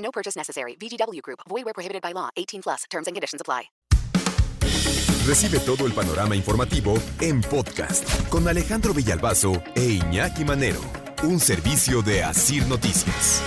No purchase necessary. VGW Group. Void where prohibited by law. 18 plus. Terms and conditions apply. Recibe todo el panorama informativo en podcast con Alejandro Villalbazo e Iñaki Manero, un servicio de Asir Noticias.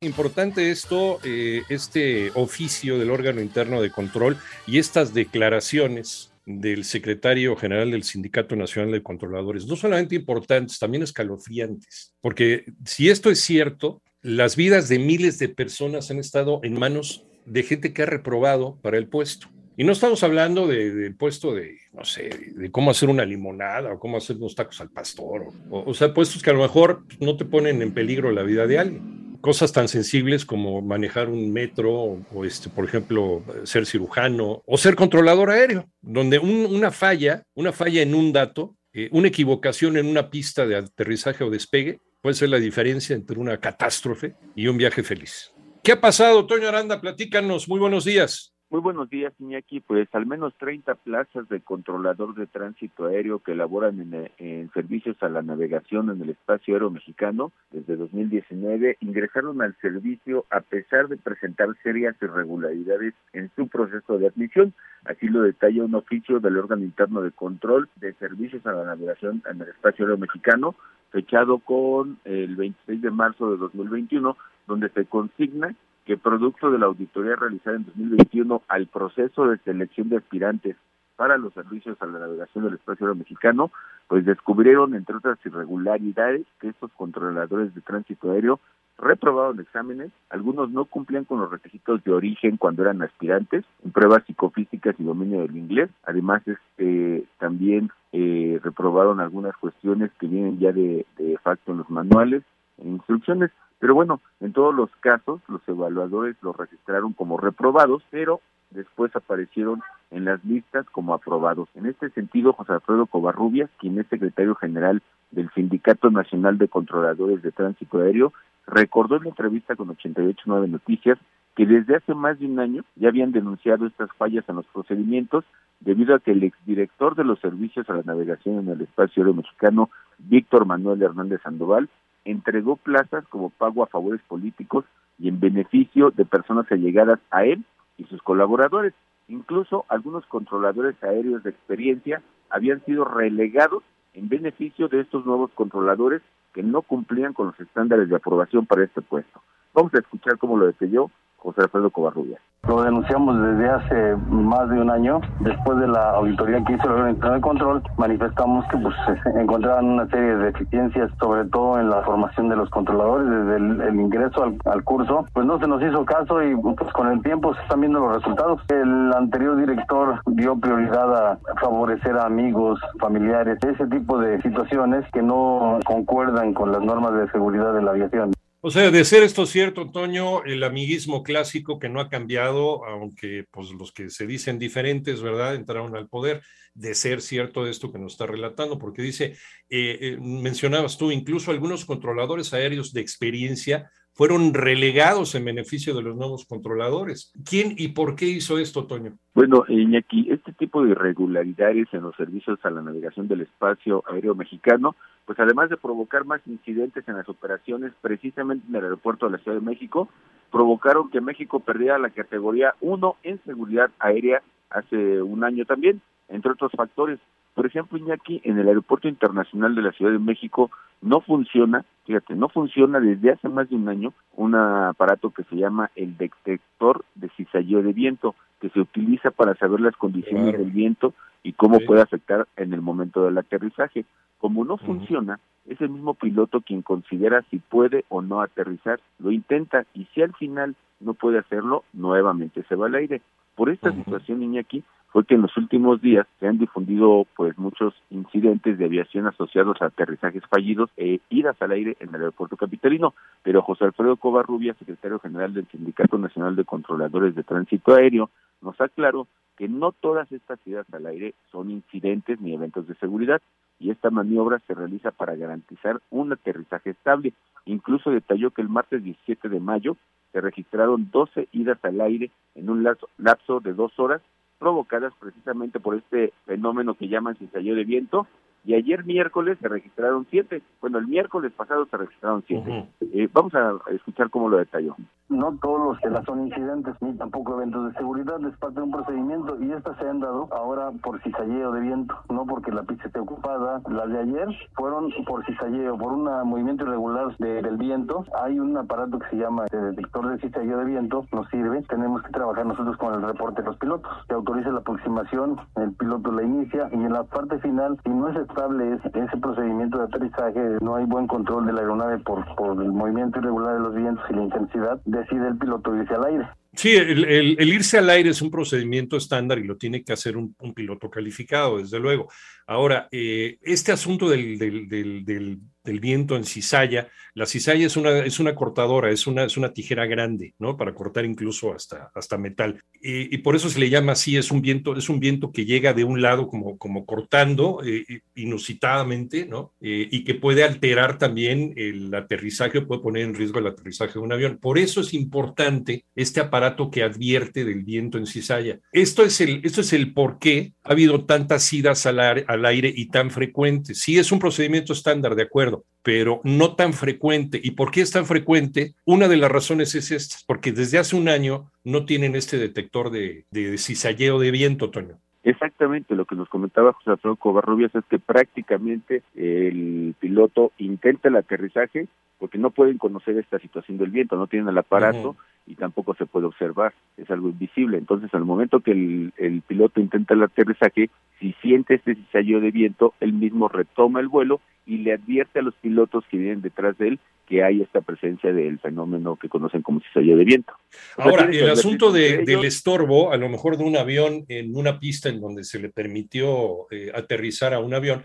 Importante esto, eh, este oficio del órgano interno de control y estas declaraciones del secretario general del Sindicato Nacional de Controladores, no solamente importantes, también escalofriantes, porque si esto es cierto, las vidas de miles de personas han estado en manos de gente que ha reprobado para el puesto. Y no estamos hablando del puesto de, no sé, de cómo hacer una limonada o cómo hacer unos tacos al pastor, o, o sea, puestos que a lo mejor no te ponen en peligro la vida de alguien cosas tan sensibles como manejar un metro o, este, por ejemplo, ser cirujano o ser controlador aéreo, donde una falla, una falla en un dato, eh, una equivocación en una pista de aterrizaje o despegue puede ser la diferencia entre una catástrofe y un viaje feliz. ¿Qué ha pasado, Toño Aranda? Platícanos. Muy buenos días. Muy buenos días, Iñaki. Pues al menos 30 plazas de controlador de tránsito aéreo que elaboran en, en, servicios a la navegación en el espacio aéreo mexicano desde 2019 ingresaron al servicio a pesar de presentar serias irregularidades en su proceso de admisión. Así lo detalla un oficio del órgano interno de control de servicios a la navegación en el espacio aéreo mexicano, fechado con el 26 de marzo de 2021, donde se consigna que producto de la auditoría realizada en 2021 al proceso de selección de aspirantes para los servicios a la navegación del espacio aéreo mexicano, pues descubrieron, entre otras irregularidades, que estos controladores de tránsito aéreo reprobaron exámenes, algunos no cumplían con los requisitos de origen cuando eran aspirantes, en pruebas psicofísicas y dominio del inglés, además este, también eh, reprobaron algunas cuestiones que vienen ya de, facto en los manuales, en instrucciones, pero bueno, en todos los casos los evaluadores los registraron como reprobados, pero después aparecieron en las listas como aprobados. En este sentido, José Alfredo Covarrubias, quien es secretario general del Sindicato Nacional de Controladores de Tránsito Aéreo, recordó en la entrevista con 889 Noticias que desde hace más de un año ya habían denunciado estas fallas en los procedimientos debido a que el exdirector de los servicios a la navegación en el espacio aéreo mexicano, Víctor Manuel Hernández Sandoval, entregó plazas como pago a favores políticos y en beneficio de personas allegadas a él y sus colaboradores. Incluso algunos controladores aéreos de experiencia habían sido relegados en beneficio de estos nuevos controladores que no cumplían con los estándares de aprobación para este puesto. Vamos a escuchar cómo lo detalló José Alfredo Covarrubias. Lo denunciamos desde hace más de un año. Después de la auditoría que hizo el órgano de control, manifestamos que pues encontraban una serie de deficiencias, sobre todo en la formación de los controladores, desde el, el ingreso al, al, curso. Pues no se nos hizo caso y pues con el tiempo se están viendo los resultados. El anterior director dio prioridad a favorecer a amigos, familiares, ese tipo de situaciones que no concuerdan con las normas de seguridad de la aviación. O sea, de ser esto cierto, Antonio, el amiguismo clásico que no ha cambiado, aunque pues los que se dicen diferentes, ¿verdad?, entraron al poder, de ser cierto esto que nos está relatando, porque dice, eh, eh, mencionabas tú, incluso algunos controladores aéreos de experiencia fueron relegados en beneficio de los nuevos controladores. ¿Quién y por qué hizo esto, Toño? Bueno, Iñaki, este tipo de irregularidades en los servicios a la navegación del espacio aéreo mexicano, pues además de provocar más incidentes en las operaciones precisamente en el aeropuerto de la Ciudad de México, provocaron que México perdiera la categoría 1 en seguridad aérea hace un año también, entre otros factores. Por ejemplo, Iñaki, en el Aeropuerto Internacional de la Ciudad de México no funciona, fíjate, no funciona desde hace más de un año un aparato que se llama el detector de cizalleo de viento, que se utiliza para saber las condiciones claro. del viento y cómo sí. puede afectar en el momento del aterrizaje. Como no uh -huh. funciona, es el mismo piloto quien considera si puede o no aterrizar, lo intenta y si al final no puede hacerlo, nuevamente se va al aire. Por esta uh -huh. situación, Iñaki, fue que en los últimos días se han difundido pues muchos incidentes de aviación asociados a aterrizajes fallidos e idas al aire en el aeropuerto capitalino, pero José Alfredo Covarrubia, secretario general del Sindicato Nacional de Controladores de Tránsito Aéreo, nos aclaró que no todas estas idas al aire son incidentes ni eventos de seguridad y esta maniobra se realiza para garantizar un aterrizaje estable. Incluso detalló que el martes 17 de mayo se registraron 12 idas al aire en un lapso de dos horas provocadas precisamente por este fenómeno que llaman cizalleo de viento y ayer miércoles se registraron siete. Bueno, el miércoles pasado se registraron siete. Eh, vamos a escuchar cómo lo detalló. No todos los que son incidentes ni tampoco eventos de seguridad, es parte de un procedimiento y estas se han dado ahora por cizalleo de viento, no porque la pista esté ocupada. Las de ayer fueron por cizalleo, por un movimiento irregular del viento. Hay un aparato que se llama el detector de cizalleo de viento, nos sirve. Tenemos que trabajar nosotros con el reporte de los pilotos. Se autoriza la aproximación, el piloto la inicia y en la parte final, si no es estable ese procedimiento de aterrizaje, no hay buen control de la aeronave por, por el movimiento irregular de los vientos y la intensidad, decide el piloto irse al aire. Sí, el, irse al aire es un procedimiento estándar y lo tiene que hacer un, piloto calificado, desde luego. Ahora, eh, este asunto del, del del viento en cizalla. La cizalla es una, es una cortadora, es una, es una tijera grande, ¿no? Para cortar incluso hasta, hasta metal. Y, por eso se le llama así, es un viento, es un viento que llega de un lado como, como cortando eh, inusitadamente, ¿no? Eh, y que puede alterar también el aterrizaje, puede poner en riesgo el aterrizaje de un avión. Por eso es importante este aparato que advierte del viento en cizalla. Esto es el, esto es el por qué ha habido tantas idas al, al aire y tan frecuentes. Sí, es un procedimiento estándar, de acuerdo pero no tan frecuente. ¿Y por qué es tan frecuente? Una de las razones es esta, porque desde hace un año no tienen este detector de, de cizalleo de viento, Toño. Exactamente, lo que nos comentaba José Alfredo Covarrubias es que prácticamente el piloto intenta el aterrizaje porque no pueden conocer esta situación del viento, no tienen el aparato y tampoco se puede observar, es algo invisible. Entonces, al momento que el, el piloto intenta el aterrizaje, si siente este cizalleo de viento, él mismo retoma el vuelo y le advierte a los pilotos que vienen detrás de él que hay esta presencia del fenómeno que conocen como cizalleo de viento. Ahora, el asunto de, del estorbo, a lo mejor de un avión en una pista en donde se le permitió eh, aterrizar a un avión,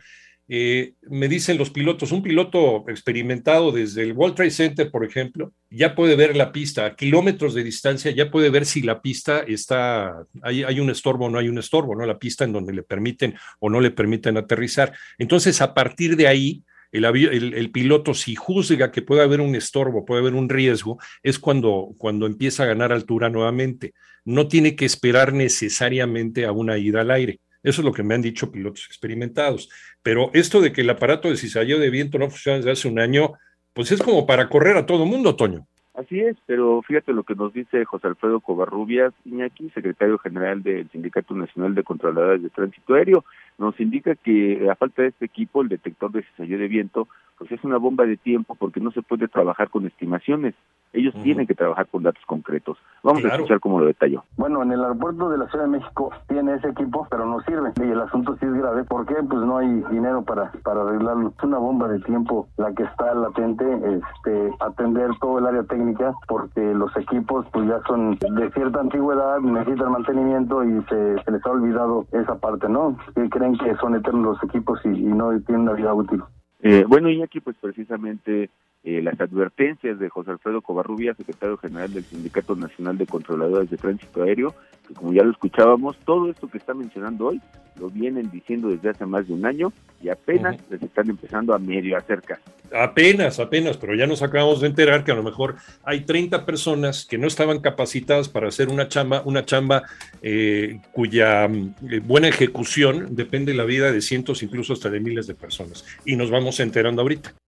eh, me dicen los pilotos, un piloto experimentado desde el World Trade Center, por ejemplo, ya puede ver la pista a kilómetros de distancia, ya puede ver si la pista está, hay, hay un estorbo o no hay un estorbo, ¿no? La pista en donde le permiten o no le permiten aterrizar. Entonces, a partir de ahí, el, el, piloto, si juzga que puede haber un estorbo, puede haber un riesgo, es cuando, cuando empieza a ganar altura nuevamente. No tiene que esperar necesariamente a una ida al aire. Eso es lo que me han dicho pilotos experimentados. Pero esto de que el aparato de cizalleo de viento no funciona desde hace un año, pues es como para correr a todo mundo, Toño. Así es, pero fíjate lo que nos dice José Alfredo Covarrubias Iñaki, secretario general del Sindicato Nacional de Controladores de Tránsito Aéreo nos indica que a falta de este equipo, el detector de cizalleo de viento, pues es una bomba de tiempo porque no se puede trabajar con estimaciones. Ellos tienen que trabajar con datos concretos. Vamos a escuchar cómo lo detalló. Bueno, en el aeropuerto de la Ciudad de México tiene ese equipo, pero no sirve. Y el asunto sí es grave. ¿Por qué? Pues no hay dinero para, para arreglarlo. Es una bomba de tiempo la que está latente, este, atender todo el área técnica, porque los equipos pues ya son de cierta antigüedad, necesitan mantenimiento y se, les ha olvidado esa parte, ¿no? creen que son eternos los equipos y, no tienen una vida útil. Eh, bueno, y aquí pues precisamente eh, las advertencias de José Alfredo Covarrubia, secretario general del Sindicato Nacional de Controladores de Tránsito Aéreo, que como ya lo escuchábamos, todo esto que está mencionando hoy lo vienen diciendo desde hace más de un año y apenas les están empezando a medio acercar. Apenas, apenas, pero ya nos acabamos de enterar que a lo mejor hay 30 personas que no estaban capacitadas para hacer una chamba, una chamba eh, cuya eh, buena ejecución depende de la vida de cientos, incluso hasta de miles de personas. Y nos vamos enterando ahorita.